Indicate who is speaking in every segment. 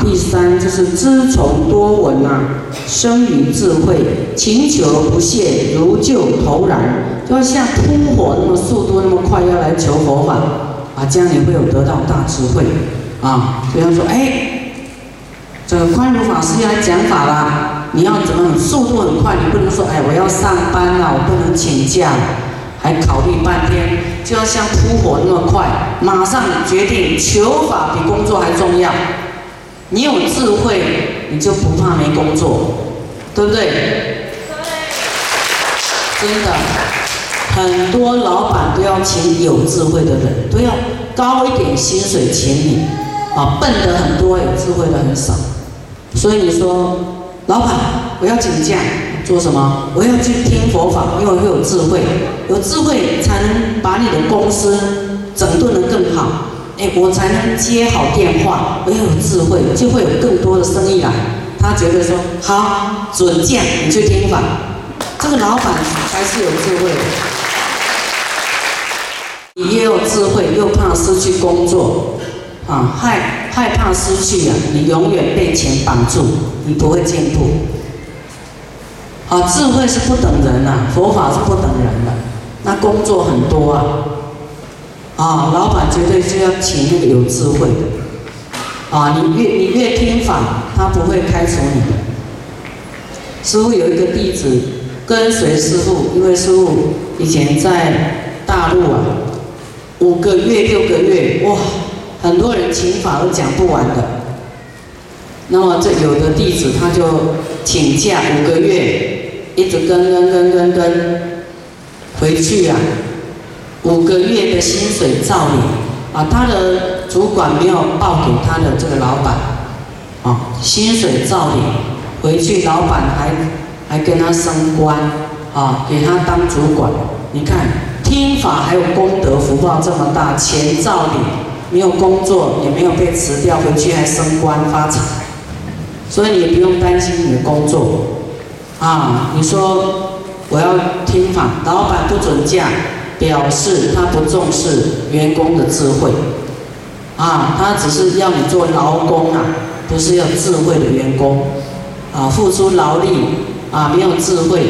Speaker 1: 第三就是知从多闻啊，生于智慧，勤求不懈，如救头然，就要像扑火那么速度那么快要来求佛法啊，这样你会有得到大智慧啊。比方说，哎，这个宽如法师要讲法啦，你要怎么速度很快？你不能说，哎，我要上班了，我不能请假，还考虑半天，就要像扑火那么快，马上决定求法比工作还重要。你有智慧，你就不怕没工作，对不对？真的，很多老板都要请有智慧的人，都要高一点薪水请你，啊，笨的很多，有智慧的很少。所以说，老板，我要请假做什么？我要去听佛法，因为会有智慧，有智慧才能把你的公司整顿得更好。哎，我才能接好电话，我要有智慧，就会有更多的生意来。他觉得说好，准见，你去听法。这个老板才是有智慧的。你也有智慧，又怕失去工作，啊，害害怕失去啊，你永远被钱绑住，你不会进步。啊，智慧是不等人呐，佛法是不等人的，那工作很多啊。啊，老板绝对是要请那个有智慧的。啊，你越你越听法，他不会开除你的。师傅有一个弟子跟随师傅，因为师傅以前在大陆啊，五个月六个月，哇，很多人请法都讲不完的。那么这有的弟子他就请假五个月，一直跟跟跟跟跟，回去啊。五个月的薪水照领，啊，他的主管没有报给他的这个老板，啊，薪水照领，回去老板还还跟他升官，啊，给他当主管。你看听法还有功德福报这么大，钱照领，没有工作也没有被辞掉，回去还升官发财，所以你也不用担心你的工作，啊，你说我要听法，老板不准假。表示他不重视员工的智慧，啊，他只是要你做劳工啊，不是要智慧的员工，啊，付出劳力啊，没有智慧，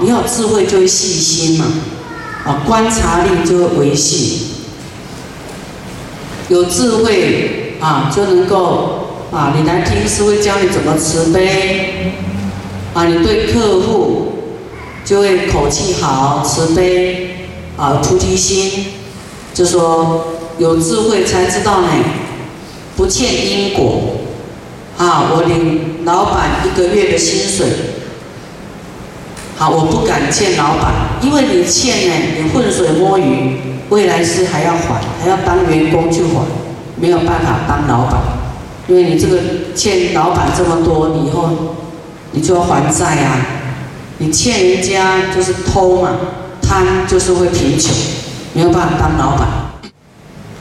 Speaker 1: 你有智慧就会细心嘛，啊，观察力就会维系，有智慧啊，就能够啊，你来听师会教你怎么慈悲，啊，你对客户。就会口气好、慈悲啊、菩提心，就说有智慧才知道呢，不欠因果啊！我领老板一个月的薪水，好，我不敢欠老板，因为你欠呢，你浑水摸鱼，未来是还要还，还要当员工去还，没有办法当老板，因为你这个欠老板这么多，你以后你就要还债啊。你欠人家就是偷嘛，贪就是会贫穷，没有办法当老板。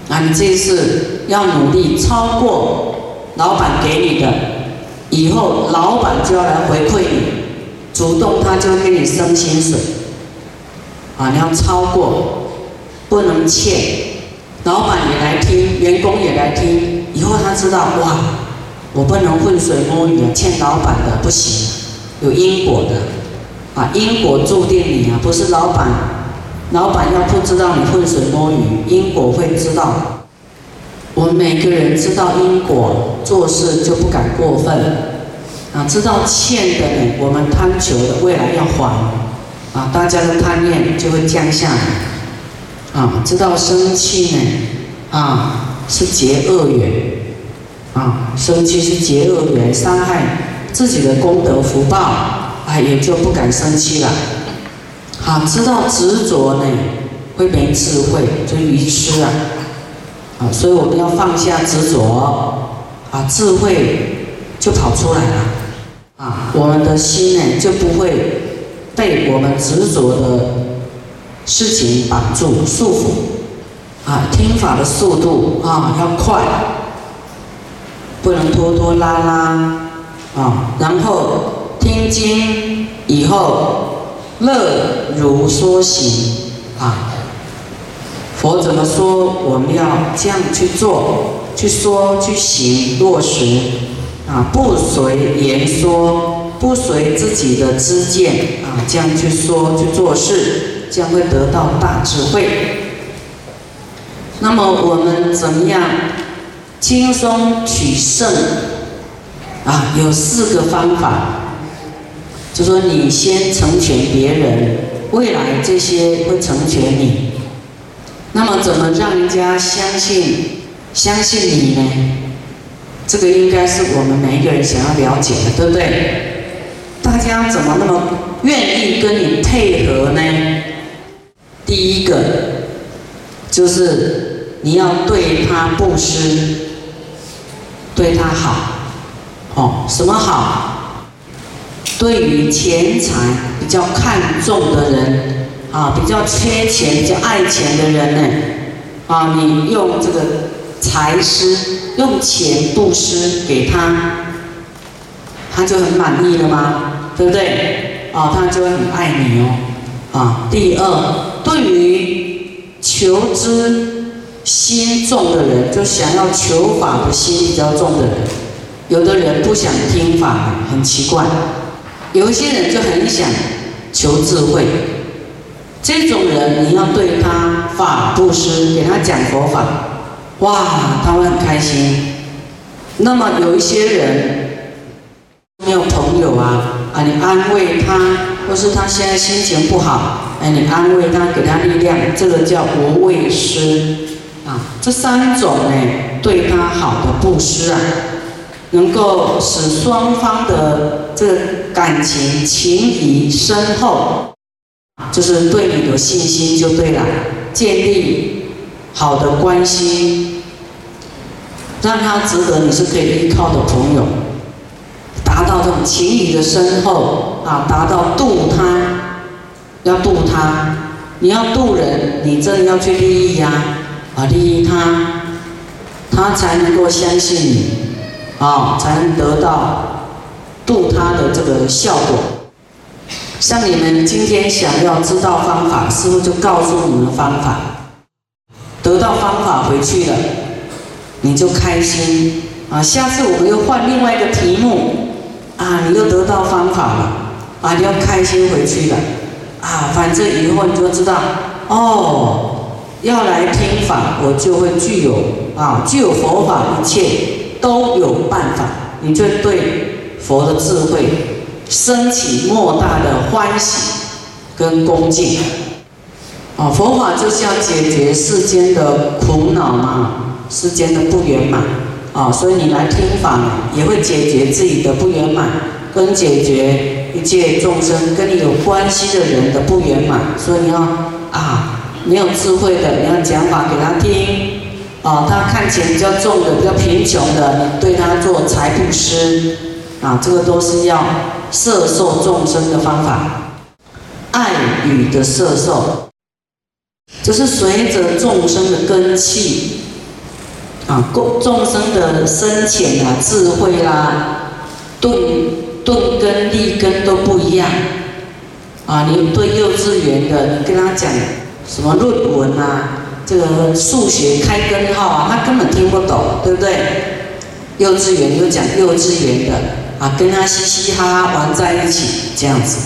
Speaker 1: 那你这次要努力超过老板给你的，以后老板就要来回馈你，主动他就给你升薪水。啊，你要超过，不能欠，老板也来听，员工也来听，以后他知道哇，我不能浑水摸鱼，欠老板的不行，有因果的。啊，因果注定你啊，不是老板。老板要不知道你浑水摸鱼，因果会知道。我们每个人知道因果，做事就不敢过分。啊，知道欠的你，我们贪求的未来要还。啊，大家的贪念就会降下来。啊，知道生气呢，啊，是结恶缘。啊，生气是结恶缘，伤害自己的功德福报。哎，也就不敢生气了。好，知道执着呢，会没智慧，就愚痴啊。啊，所以我们要放下执着，啊，智慧就跑出来了。啊，我们的心呢，就不会被我们执着的事情绑住、束缚。啊，听法的速度啊要快，不能拖拖拉拉。啊，然后。听经以后，乐如说行啊！佛怎么说，我们要这样去做去说、去行、落实，啊，不随言说，不随自己的知见，啊，这样去说、去做事，将会得到大智慧。那么我们怎么样轻松取胜？啊，有四个方法，就说你先成全别人，未来这些会成全你。那么怎么让人家相信相信你呢？这个应该是我们每一个人想要了解的，对不对？大家怎么那么愿意跟你配合呢？第一个就是你要对他布施，对他好，哦，什么好？对于钱财比较看重的人。啊，比较缺钱、比较爱钱的人呢，啊，你用这个财施，用钱布施给他，他就很满意了吗？对不对？啊，他就会很爱你哦。啊，第二，对于求知心重的人，就想要求法的心比较重的人，有的人不想听法，很奇怪；有一些人就很想求智慧。这种人，你要对他法布施，给他讲佛法，哇，他会很开心。那么有一些人没有朋友啊，啊，你安慰他，或是他现在心情不好，哎，你安慰他，给他力量，这个叫无畏施啊。这三种呢，对他好的布施啊，能够使双方的这个感情情谊深厚。就是对你有信心就对了，建立好的关系，让他值得你是可以依靠的朋友，达到这种情谊的深厚啊，达到度他，要度他，你要度人，你真的要去利益呀，啊，利益他，他才能够相信你，啊，才能得到度他的这个效果。像你们今天想要知道方法，师傅就告诉你们方法。得到方法回去了，你就开心啊！下次我们又换另外一个题目啊，你又得到方法了啊，你要开心回去了啊！反正以后你就知道哦，要来听法，我就会具有啊，具有佛法，一切都有办法，你就对佛的智慧。升起莫大的欢喜跟恭敬，啊，佛法就是要解决世间的苦恼嘛，世间的不圆满，啊，所以你来听法也会解决自己的不圆满，跟解决一切众生跟你有关系的人的不圆满，所以你要啊，没有智慧的，你要讲法给他听，啊，他看钱比较重的、比较贫穷的，你对他做财布施，啊，这个都是要。摄受众生的方法，爱语的摄受，就是随着众生的根气啊，众众生的深浅啊、智慧啦、顿顿根、立根都不一样啊。你对幼稚园的，你跟他讲什么论文啊，这个数学开根号啊，他根本听不懂，对不对？幼稚园就讲幼稚园的。啊，跟他嘻嘻哈哈玩在一起，这样子，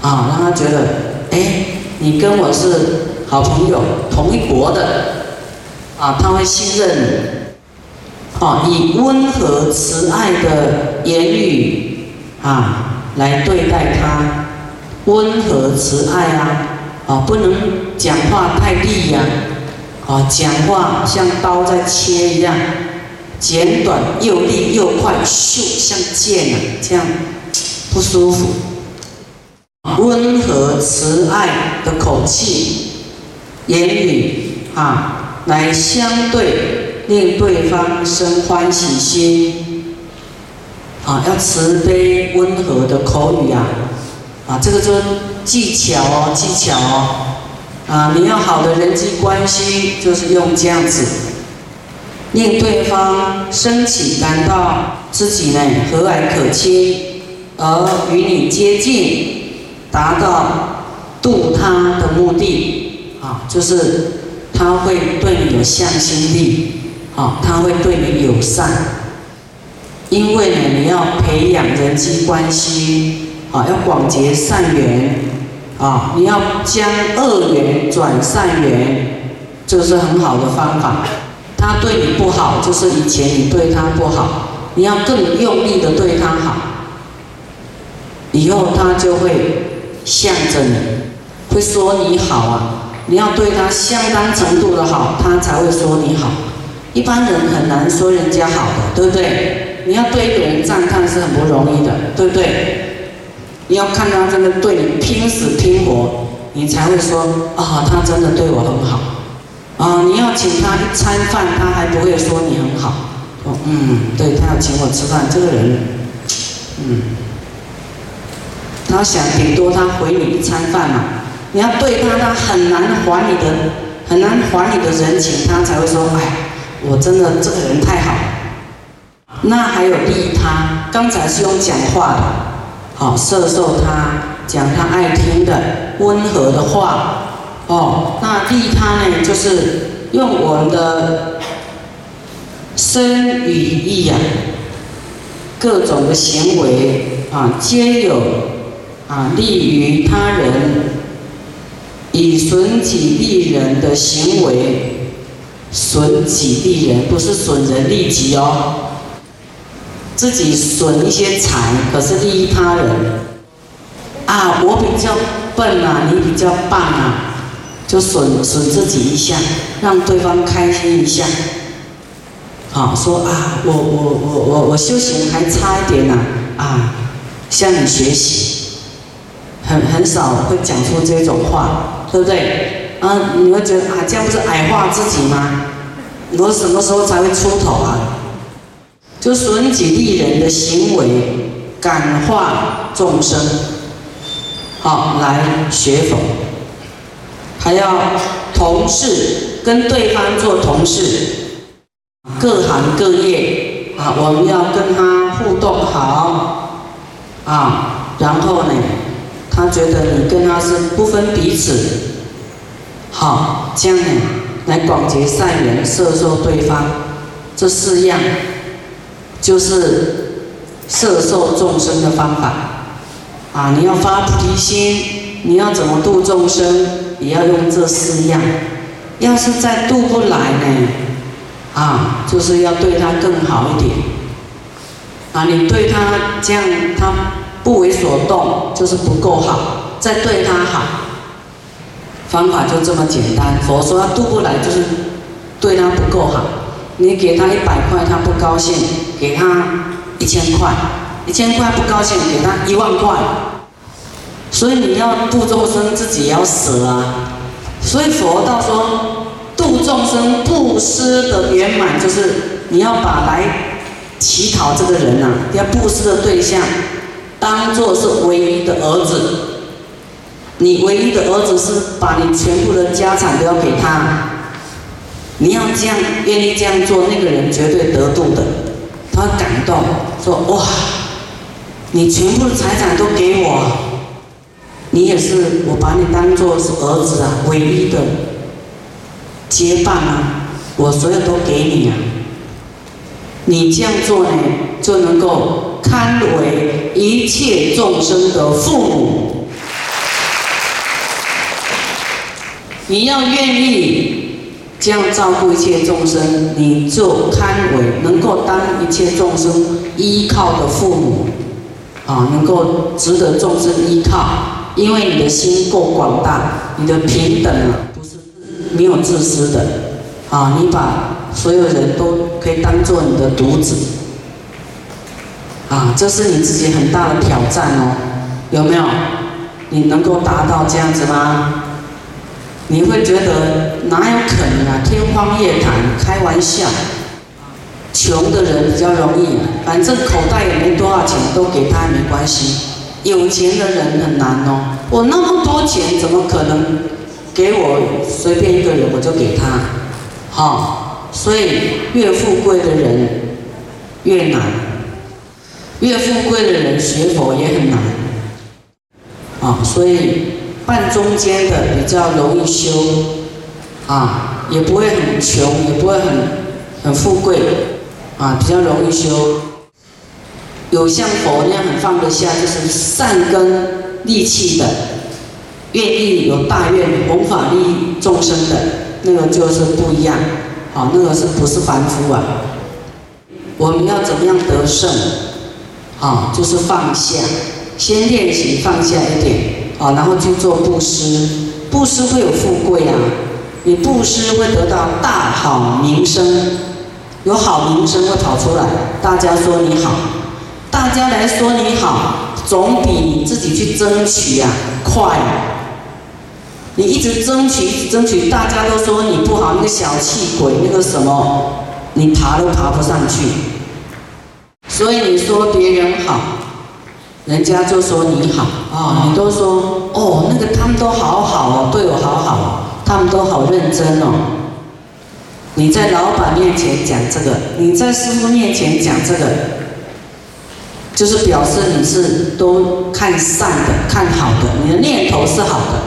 Speaker 1: 啊，让他觉得，哎，你跟我是好朋友，同一国的，啊，他会信任你，啊，以温和慈爱的言语，啊，来对待他，温和慈爱啊，啊，不能讲话太利呀，啊，讲话像刀在切一样。简短又利又快，咻，像剑啊，这样不舒服。温和慈爱的口气、言语啊，来相对，令对方生欢喜心。啊，要慈悲温和的口语啊，啊，这个就是技巧哦，技巧哦。啊，你要好的人际关系，就是用这样子。令对方升起感到自己呢和蔼可亲，而与你接近，达到度他的目的啊，就是他会对你有向心力啊，他会对你友善，因为呢，你要培养人际关系，啊，要广结善缘，啊，你要将恶缘转善缘，这是很好的方法。他对你不好，就是以前你对他不好，你要更用力的对他好，以后他就会向着你，会说你好啊。你要对他相当程度的好，他才会说你好。一般人很难说人家好的，对不对？你要对一个人赞叹是很不容易的，对不对？你要看他真的对你拼死拼活，你才会说啊，他真的对我很好。啊，你要请他一餐饭，他还不会说你很好。说嗯，对他要请我吃饭，这个人，嗯，他想顶多他回你一餐饭嘛。你要对他，他很难还你的，很难还你的人情，他才会说：“哎，我真的这个人太好。”那还有利他，刚才是用讲话的，好摄受他，讲他爱听的温和的话，哦，那利他呢，就是用我们的身语意啊，各种的行为啊，皆有啊利于他人。以损己利人的行为，损己利人不是损人利己哦，自己损一些财，可是利益他人。啊，我比较笨啊，你比较棒啊，就损损自己一下，让对方开心一下。好，说啊，我我我我我修行还差一点呢，啊，向你学习，很很少会讲出这种话。对不对？啊，你会觉得啊，这样不是矮化自己吗？我什么时候才会出头啊？就损己利人的行为，感化众生，好来学佛，还要同事跟对方做同事，各行各业啊，我们要跟他互动好啊，然后呢？他觉得你跟他是不分彼此，好，这样呢来广结善缘，摄受对方，这四样就是摄受众生的方法。啊，你要发菩提心，你要怎么度众生，也要用这四样。要是再度不来呢，啊，就是要对他更好一点。啊，你对他这样，他。不为所动就是不够好，再对他好，方法就这么简单。佛说他渡不来，就是对他不够好。你给他一百块，他不高兴；给他一千块，一千块不高兴；给他一万块。所以你要度众生，自己也要舍啊。所以佛道说，度众生布施的圆满，就是你要把来乞讨这个人呐，要布施的对象。当做是唯一的儿子，你唯一的儿子是把你全部的家产都要给他，你要这样愿意这样做，那个人绝对得度的，他感动说哇，你全部的财产都给我，你也是我把你当做是儿子啊，唯一的接棒啊，我所有都给你啊，你这样做呢就能够。堪为一切众生的父母，你要愿意这样照顾一切众生，你就堪为能够当一切众生依靠的父母，啊，能够值得众生依靠，因为你的心够广大，你的平等啊，不是没有自私的，啊，你把所有人都可以当做你的独子。啊，这是你自己很大的挑战哦，有没有？你能够达到这样子吗？你会觉得哪有可能啊？天方夜谭，开玩笑。穷的人比较容易，反正口袋也没多少钱，都给他没关系。有钱的人很难哦，我那么多钱，怎么可能给我随便一个人我就给他？好，所以越富贵的人越难。越富贵的人学佛也很难，啊，所以半中间的比较容易修，啊，也不会很穷，也不会很很富贵，啊，比较容易修。有像佛那样很放得下，就是善根利器的，愿意有大愿弘法利益众生的，那个就是不一样。啊，那个是不是凡夫啊？我们要怎么样得胜？啊，就是放下，先练习放下一点，啊，然后去做布施，布施会有富贵啊，你布施会得到大好名声，有好名声会跑出来，大家说你好，大家来说你好，总比你自己去争取啊快。你一直争取一直争取，大家都说你不好，那个小气鬼，那个什么，你爬都爬不上去。所以你说别人好，人家就说你好啊！你都说哦，那个他们都好好哦，对我好好，他们都好认真哦。你在老板面前讲这个，你在师傅面前讲这个，就是表示你是都看善的、看好的，你的念头是好的。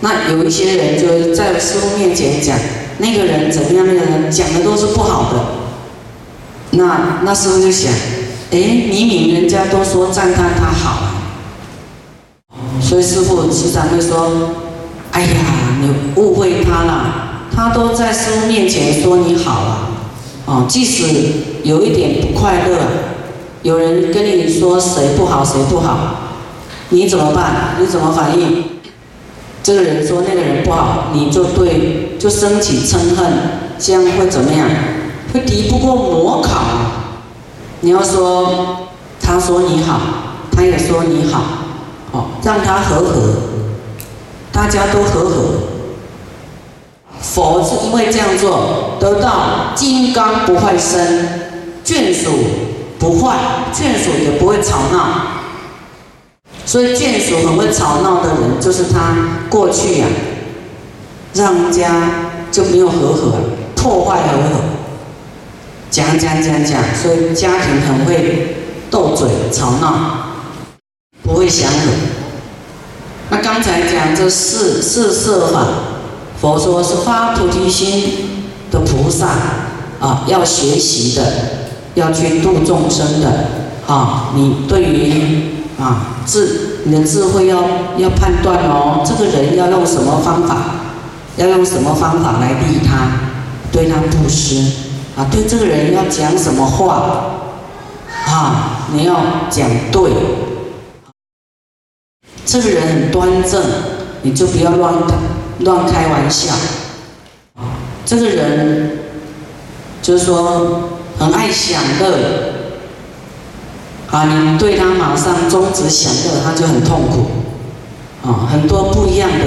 Speaker 1: 那有一些人就在师傅面前讲那个人怎么样，那个人讲的都是不好的。那那时候就想，哎，明明人家都说赞叹他好，所以师傅时常会说，哎呀，你误会他了，他都在师傅面前说你好了，哦，即使有一点不快乐，有人跟你说谁不好谁不好，你怎么办？你怎么反应？这个人说那个人不好，你就对，就升起嗔恨，这样会怎么样？会敌不过魔考，你要说，他说你好，他也说你好，哦，让他和和，大家都和和。佛是因为这样做，得到金刚不坏身，眷属不坏，眷属也不会吵闹。所以眷属很会吵闹的人，就是他过去呀，让家就没有和和，破坏和和。讲讲讲讲，所以家庭很会斗嘴吵闹，不会祥和。那刚才讲这四四色法，佛说是发菩提心的菩萨啊，要学习的，要去度众生的啊。你对于啊智你的智慧要要判断哦，这个人要用什么方法，要用什么方法来利他，对他布施。啊，对这个人要讲什么话，啊，你要讲对。这个人很端正，你就不要乱乱开玩笑啊。这个人就是说很爱享乐，啊，你对他马上终止享乐，他就很痛苦。啊，很多不一样的。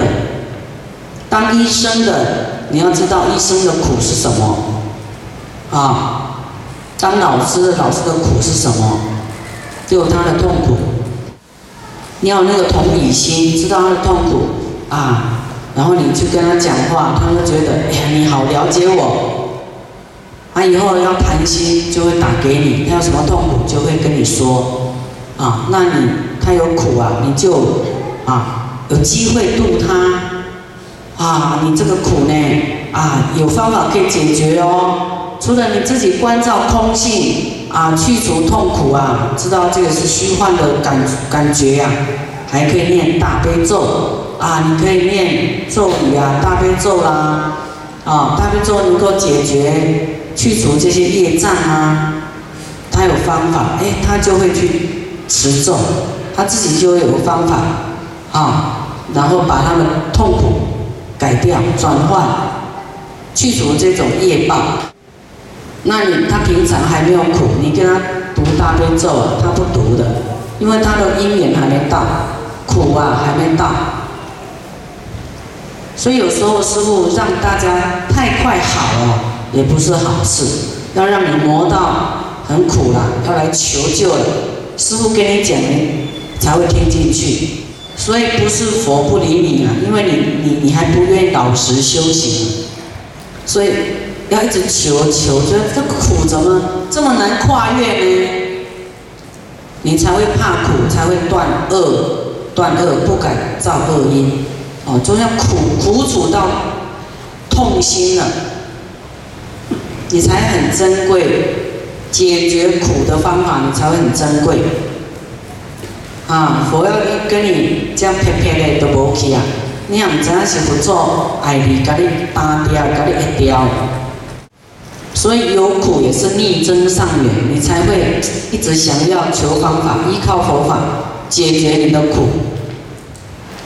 Speaker 1: 当医生的，你要知道医生的苦是什么。啊，当老师的，老师的苦是什么？有他的痛苦。你要那个同理心，知道他的痛苦啊，然后你去跟他讲话，他会觉得，哎呀，你好了解我。他以后要谈心就会打给你，他有什么痛苦就会跟你说。啊，那你他有苦啊，你就啊有机会度他。啊，你这个苦呢，啊有方法可以解决哦。除了你自己关照空性啊，去除痛苦啊，知道这个是虚幻的感感觉呀，还可以念大悲咒啊，你可以念咒语啊，大悲咒啦，啊，大悲咒能够解决去除这些业障啊，他有方法，哎，他就会去持咒，他自己就会有方法啊，然后把他的痛苦改掉、转换、去除这种业报。那你他平常还没有苦，你跟他读大悲咒啊，他不读的，因为他的因缘还没到，苦啊还没到，所以有时候师傅让大家太快好了，也不是好事，要让你磨到很苦了，要来求救了，师傅跟你讲才会听进去，所以不是佛不理你啊，因为你你你还不愿意老实修行，所以。要一直求求，觉得这苦怎么这么难跨越呢？你才会怕苦，才会断恶，断恶不敢造恶因，哦，就要苦苦楚到痛心了。你才很珍贵。解决苦的方法，你才会很珍贵。啊，佛要跟你这样撇撇的都无去啊！你也唔知影是不做爱你，甲你打掉，甲你一掉。所以有苦也是逆增上缘，你才会一直想要求方法，依靠佛法解决你的苦。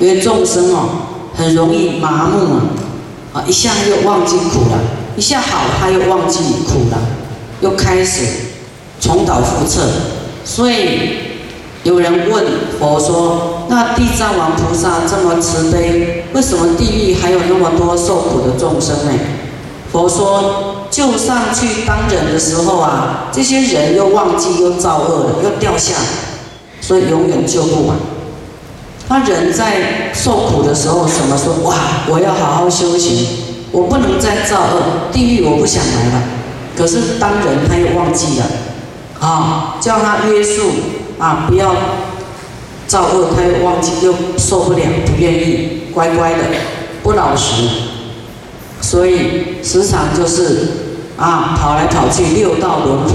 Speaker 1: 因为众生哦，很容易麻木啊，啊，一下又忘记苦了，一下好他又忘记苦了，又开始重蹈覆辙。所以有人问佛说：“那地藏王菩萨这么慈悲，为什么地狱还有那么多受苦的众生呢？”佛说：“就上去当人的时候啊，这些人又忘记又造恶了，又掉下，所以永远救不完。他人在受苦的时候，什么说哇，我要好好修行，我不能再造恶，地狱我不想来了。可是当人他又忘记了，啊，叫他约束啊，不要造恶，他又忘记，又受不了，不愿意，乖乖的，不老实。”所以时常就是啊，跑来跑去六道轮回，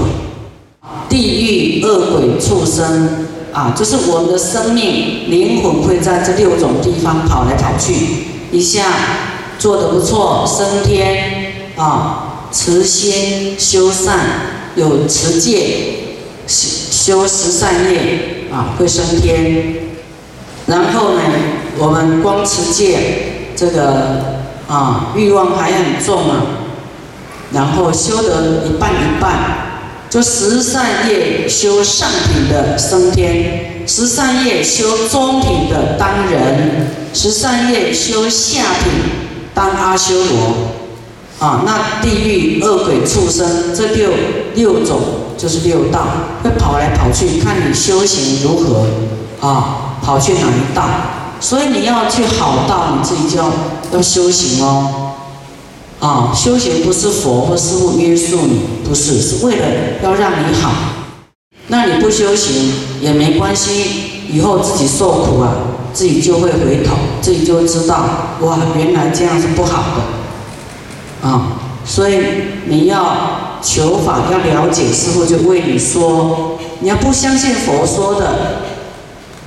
Speaker 1: 地狱恶鬼畜生啊，就是我们的生命灵魂会在这六种地方跑来跑去。一下做得不错，升天啊，持心修善，有持戒修十善业啊，会升天。然后呢，我们光持戒这个。啊，欲望还很重啊，然后修得一半一半，就十善业修上品的升天，十善业修中品的当人，十善业修下品当阿修罗。啊，那地狱恶鬼畜生这六六种就是六道，会跑来跑去，看你修行如何啊，跑去哪一道。所以你要去好道，你自己就要要修行哦。啊，修行不是佛或师傅约束你，不是，是为了要让你好。那你不修行也没关系，以后自己受苦啊，自己就会回头，自己就知道，哇，原来这样是不好的。啊，所以你要求法，要了解师傅就为你说。你要不相信佛说的，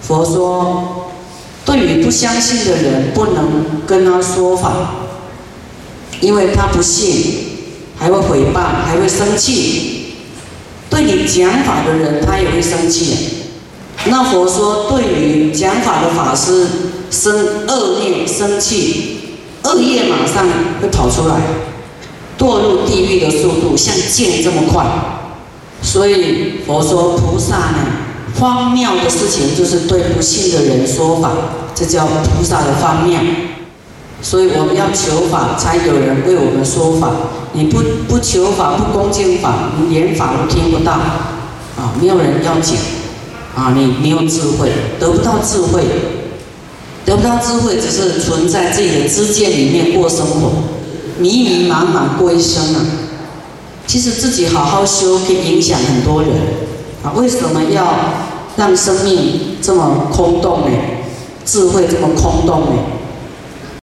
Speaker 1: 佛说。对于不相信的人，不能跟他说法，因为他不信，还会毁谤，还会生气。对你讲法的人，他也会生气。那佛说，对于讲法的法师生恶业、生气，恶业马上会跑出来，堕入地狱的速度像箭这么快。所以佛说，菩萨呢？荒谬的事情就是对不信的人说法，这叫菩萨的荒谬。所以我们要求法，才有人为我们说法。你不不求法，不恭敬法，你连法都听不到。啊，没有人要讲。啊，你没有智慧，得不到智慧，得不到智慧，只是存在自己的知见里面过生活，迷迷茫茫过一生啊。其实自己好好修，可以影响很多人。啊，为什么要让生命这么空洞呢？智慧这么空洞呢？